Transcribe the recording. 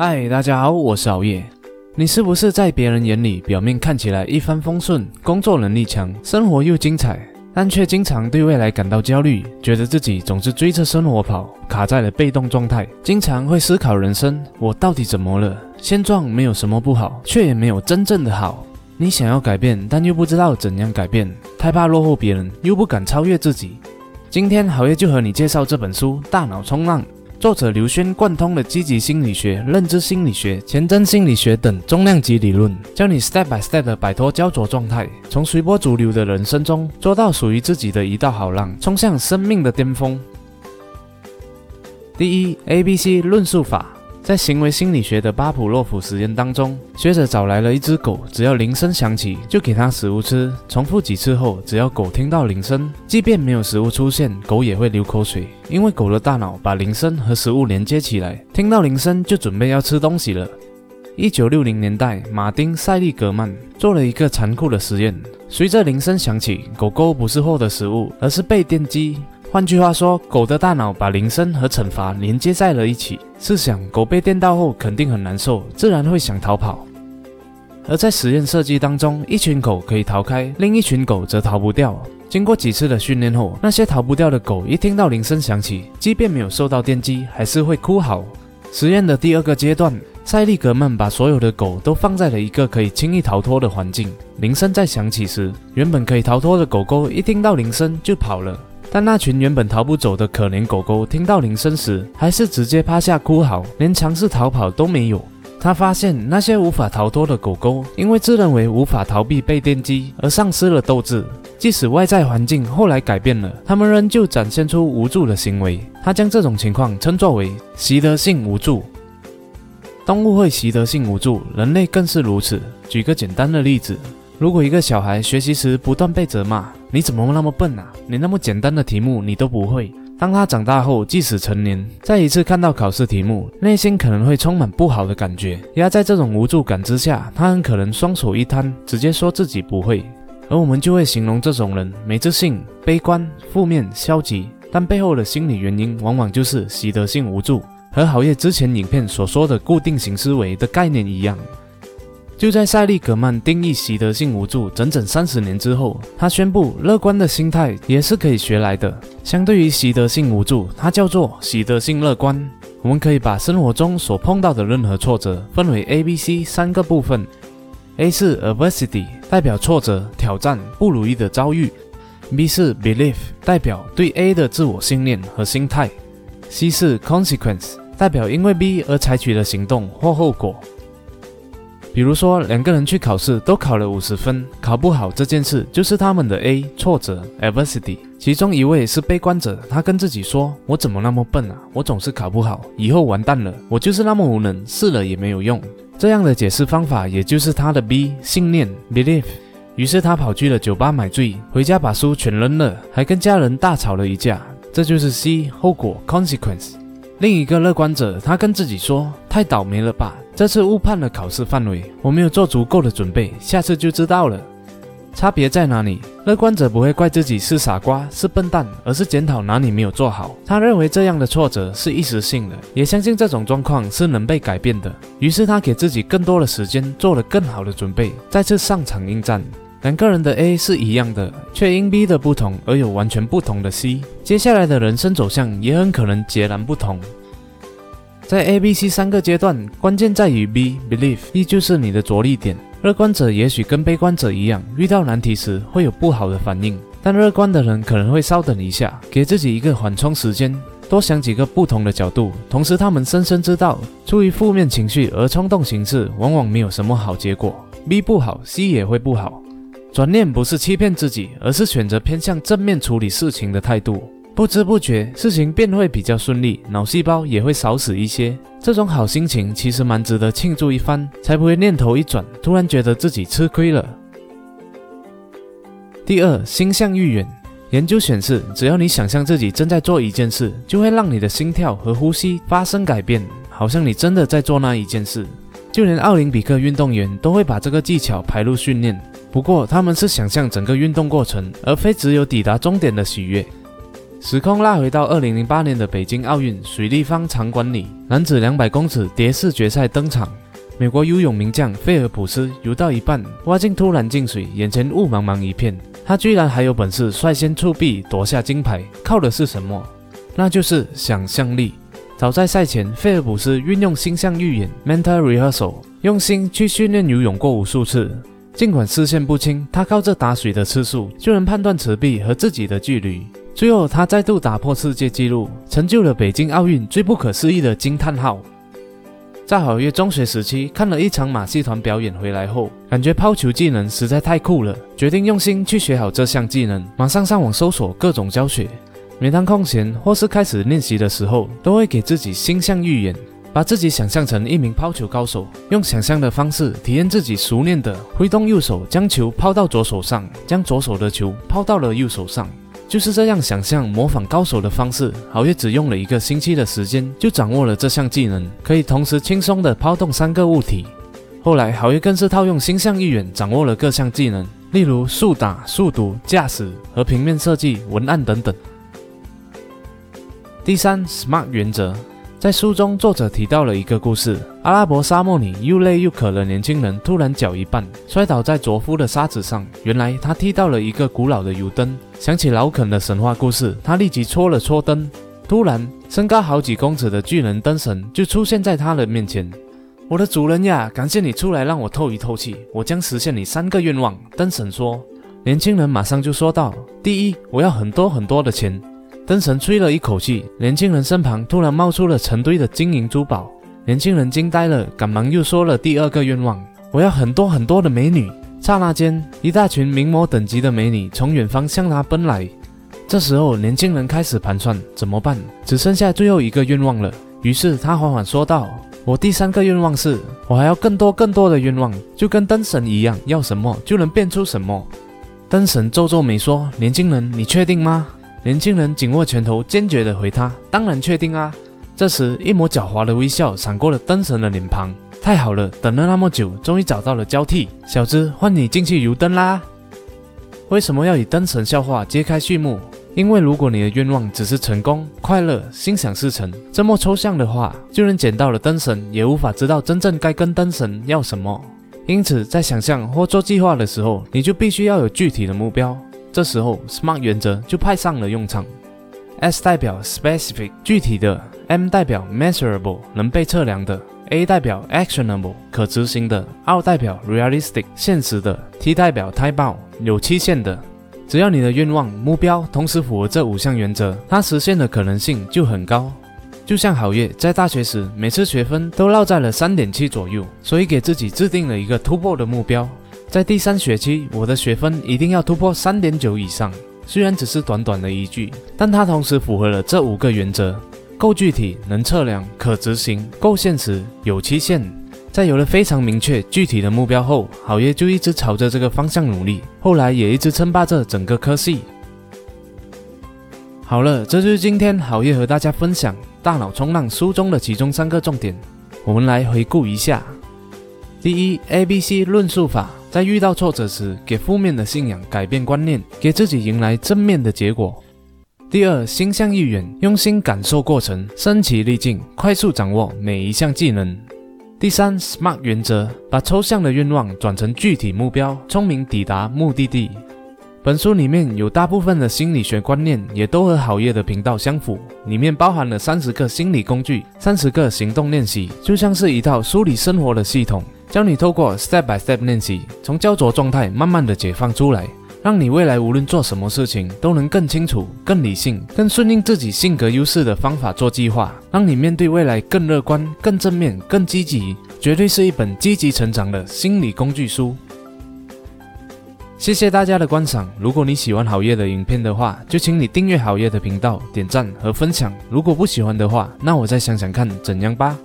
嗨，大家好，我是熬夜。你是不是在别人眼里表面看起来一帆风顺，工作能力强，生活又精彩，但却经常对未来感到焦虑，觉得自己总是追着生活跑，卡在了被动状态，经常会思考人生：我到底怎么了？现状没有什么不好，却也没有真正的好。你想要改变，但又不知道怎样改变，太怕落后别人，又不敢超越自己。今天好夜就和你介绍这本书《大脑冲浪》。作者刘轩贯通了积极心理学、认知心理学、前瞻心理学等重量级理论，教你 step by step 的摆脱焦灼状态，从随波逐流的人生中捉到属于自己的一道好浪，冲向生命的巅峰。第一，A B C 论述法。在行为心理学的巴甫洛夫实验当中，学者找来了一只狗，只要铃声响起，就给它食物吃。重复几次后，只要狗听到铃声，即便没有食物出现，狗也会流口水，因为狗的大脑把铃声和食物连接起来，听到铃声就准备要吃东西了。一九六零年代，马丁·塞利格曼做了一个残酷的实验：随着铃声响起，狗狗不是获得食物，而是被电击。换句话说，狗的大脑把铃声和惩罚连接在了一起。试想，狗被电到后肯定很难受，自然会想逃跑。而在实验设计当中，一群狗可以逃开，另一群狗则逃不掉。经过几次的训练后，那些逃不掉的狗一听到铃声响起，即便没有受到电击，还是会哭嚎。实验的第二个阶段，塞利格曼把所有的狗都放在了一个可以轻易逃脱的环境。铃声在响起时，原本可以逃脱的狗狗一听到铃声就跑了。但那群原本逃不走的可怜狗狗，听到铃声时，还是直接趴下哭嚎，连尝试逃跑都没有。他发现那些无法逃脱的狗狗，因为自认为无法逃避被电击而丧失了斗志。即使外在环境后来改变了，它们仍旧展现出无助的行为。他将这种情况称作为习得性无助。动物会习得性无助，人类更是如此。举个简单的例子。如果一个小孩学习时不断被责骂，你怎么那么笨啊？你那么简单的题目你都不会。当他长大后，即使成年，再一次看到考试题目，内心可能会充满不好的感觉。压在这种无助感之下，他很可能双手一摊，直接说自己不会。而我们就会形容这种人没自信、悲观、负面、消极，但背后的心理原因往往就是习得性无助，和好业之前影片所说的固定型思维的概念一样。就在塞利格曼定义习得性无助整整三十年之后，他宣布乐观的心态也是可以学来的。相对于习得性无助，它叫做习得性乐观。我们可以把生活中所碰到的任何挫折分为 A、B、C 三个部分。A 是 adversity，代表挫折、挑战、不如意的遭遇；B 是 belief，代表对 A 的自我信念和心态；C 是 consequence，代表因为 B 而采取的行动或后果。比如说，两个人去考试都考了五十分，考不好这件事就是他们的 A 挫折 adversity。其中一位是悲观者，他跟自己说：“我怎么那么笨啊？我总是考不好，以后完蛋了。我就是那么无能，试了也没有用。”这样的解释方法也就是他的 B 信念 belief。于是他跑去了酒吧买醉，回家把书全扔了，还跟家人大吵了一架。这就是 C 后果 consequence。另一个乐观者，他跟自己说：“太倒霉了吧。”这次误判了考试范围，我没有做足够的准备，下次就知道了。差别在哪里？乐观者不会怪自己是傻瓜、是笨蛋，而是检讨哪里没有做好。他认为这样的挫折是一时性的，也相信这种状况是能被改变的。于是他给自己更多的时间，做了更好的准备，再次上场应战。两个人的 A 是一样的，却因 B 的不同而有完全不同的 C。接下来的人生走向也很可能截然不同。在 A、B、C 三个阶段，关键在于 B belief，依旧是你的着力点。乐观者也许跟悲观者一样，遇到难题时会有不好的反应，但乐观的人可能会稍等一下，给自己一个缓冲时间，多想几个不同的角度。同时，他们深深知道，出于负面情绪而冲动行事，往往没有什么好结果。B 不好，C 也会不好。转念不是欺骗自己，而是选择偏向正面处理事情的态度。不知不觉，事情便会比较顺利，脑细胞也会少死一些。这种好心情其实蛮值得庆祝一番，才不会念头一转，突然觉得自己吃亏了。第二，心向愈远。研究显示，只要你想象自己正在做一件事，就会让你的心跳和呼吸发生改变，好像你真的在做那一件事。就连奥林匹克运动员都会把这个技巧排入训练，不过他们是想象整个运动过程，而非只有抵达终点的喜悦。时空拉回到二零零八年的北京奥运水立方场馆里，男子两百公尺蝶式决赛登场。美国游泳名将菲尔普斯游到一半，蛙镜突然进水，眼前雾茫茫一片。他居然还有本事率先触壁夺下金牌，靠的是什么？那就是想象力。早在赛前，菲尔普斯运用星象预演 （mental rehearsal），用心去训练游泳过无数次。尽管视线不清，他靠着打水的次数就能判断池壁和自己的距离。最后，他再度打破世界纪录，成就了北京奥运最不可思议的惊叹号。在好月中学时期看了一场马戏团表演回来后，感觉抛球技能实在太酷了，决定用心去学好这项技能。马上上网搜索各种教学，每当空闲或是开始练习的时候，都会给自己星象预演，把自己想象成一名抛球高手，用想象的方式体验自己熟练的挥动右手将球抛到左手上，将左手的球抛到了右手上。就是这样想象模仿高手的方式，好月只用了一个星期的时间就掌握了这项技能，可以同时轻松地抛动三个物体。后来好月更是套用星象预演，掌握了各项技能，例如速打、速读、驾驶和平面设计、文案等等。第三，SMART 原则。在书中，作者提到了一个故事：阿拉伯沙漠里，又累又渴的年轻人突然脚一绊，摔倒在卓夫的沙子上。原来他踢到了一个古老的油灯。想起老肯的神话故事，他立即搓了搓灯。突然，身高好几公尺的巨人灯神就出现在他的面前。我的主人呀，感谢你出来让我透一透气，我将实现你三个愿望。灯神说。年轻人马上就说道：“第一，我要很多很多的钱。”灯神吹了一口气，年轻人身旁突然冒出了成堆的金银珠宝。年轻人惊呆了，赶忙又说了第二个愿望：“我要很多很多的美女。”刹那间，一大群名模等级的美女从远方向他奔来。这时候，年轻人开始盘算怎么办，只剩下最后一个愿望了。于是他缓缓说道：“我第三个愿望是，我还要更多更多的愿望，就跟灯神一样，要什么就能变出什么。”灯神皱皱眉说：“年轻人，你确定吗？”年轻人紧握拳头，坚决地回他：“当然确定啊！”这时，一抹狡猾的微笑闪过了灯神的脸庞。太好了，等了那么久，终于找到了交替。小子，换你进去油灯啦！为什么要以灯神笑话揭开序幕？因为如果你的愿望只是成功、快乐、心想事成这么抽象的话，就连捡到了灯神也无法知道真正该跟灯神要什么。因此，在想象或做计划的时候，你就必须要有具体的目标。这时候，SMART 原则就派上了用场。S 代表 specific 具体的，M 代表 measurable 能被测量的，A 代表 actionable 可执行的，R 代表 realistic 现实的，T 代表 time bound 有期限的。只要你的愿望目标同时符合这五项原则，它实现的可能性就很高。就像好月在大学时，每次学分都落在了三点七左右，所以给自己制定了一个突破的目标。在第三学期，我的学分一定要突破三点九以上。虽然只是短短的一句，但它同时符合了这五个原则：够具体、能测量、可执行、够现实、有期限。在有了非常明确具体的目标后，好业就一直朝着这个方向努力。后来也一直称霸着整个科系。好了，这就是今天好业和大家分享《大脑冲浪》书中的其中三个重点。我们来回顾一下：第一，A B C 论述法。在遇到挫折时，给负面的信仰改变观念，给自己迎来正面的结果。第二，心向意远，用心感受过程，身其力尽，快速掌握每一项技能。第三，SMART 原则，把抽象的愿望转成具体目标，聪明抵达目的地。本书里面有大部分的心理学观念，也都和好业的频道相符，里面包含了三十个心理工具，三十个行动练习，就像是一套梳理生活的系统。教你透过 step by step 练习，从焦灼状态慢慢的解放出来，让你未来无论做什么事情都能更清楚、更理性、更顺应自己性格优势的方法做计划，让你面对未来更乐观、更正面、更积极，绝对是一本积极成长的心理工具书。谢谢大家的观赏，如果你喜欢好业的影片的话，就请你订阅好业的频道、点赞和分享。如果不喜欢的话，那我再想想看怎样吧。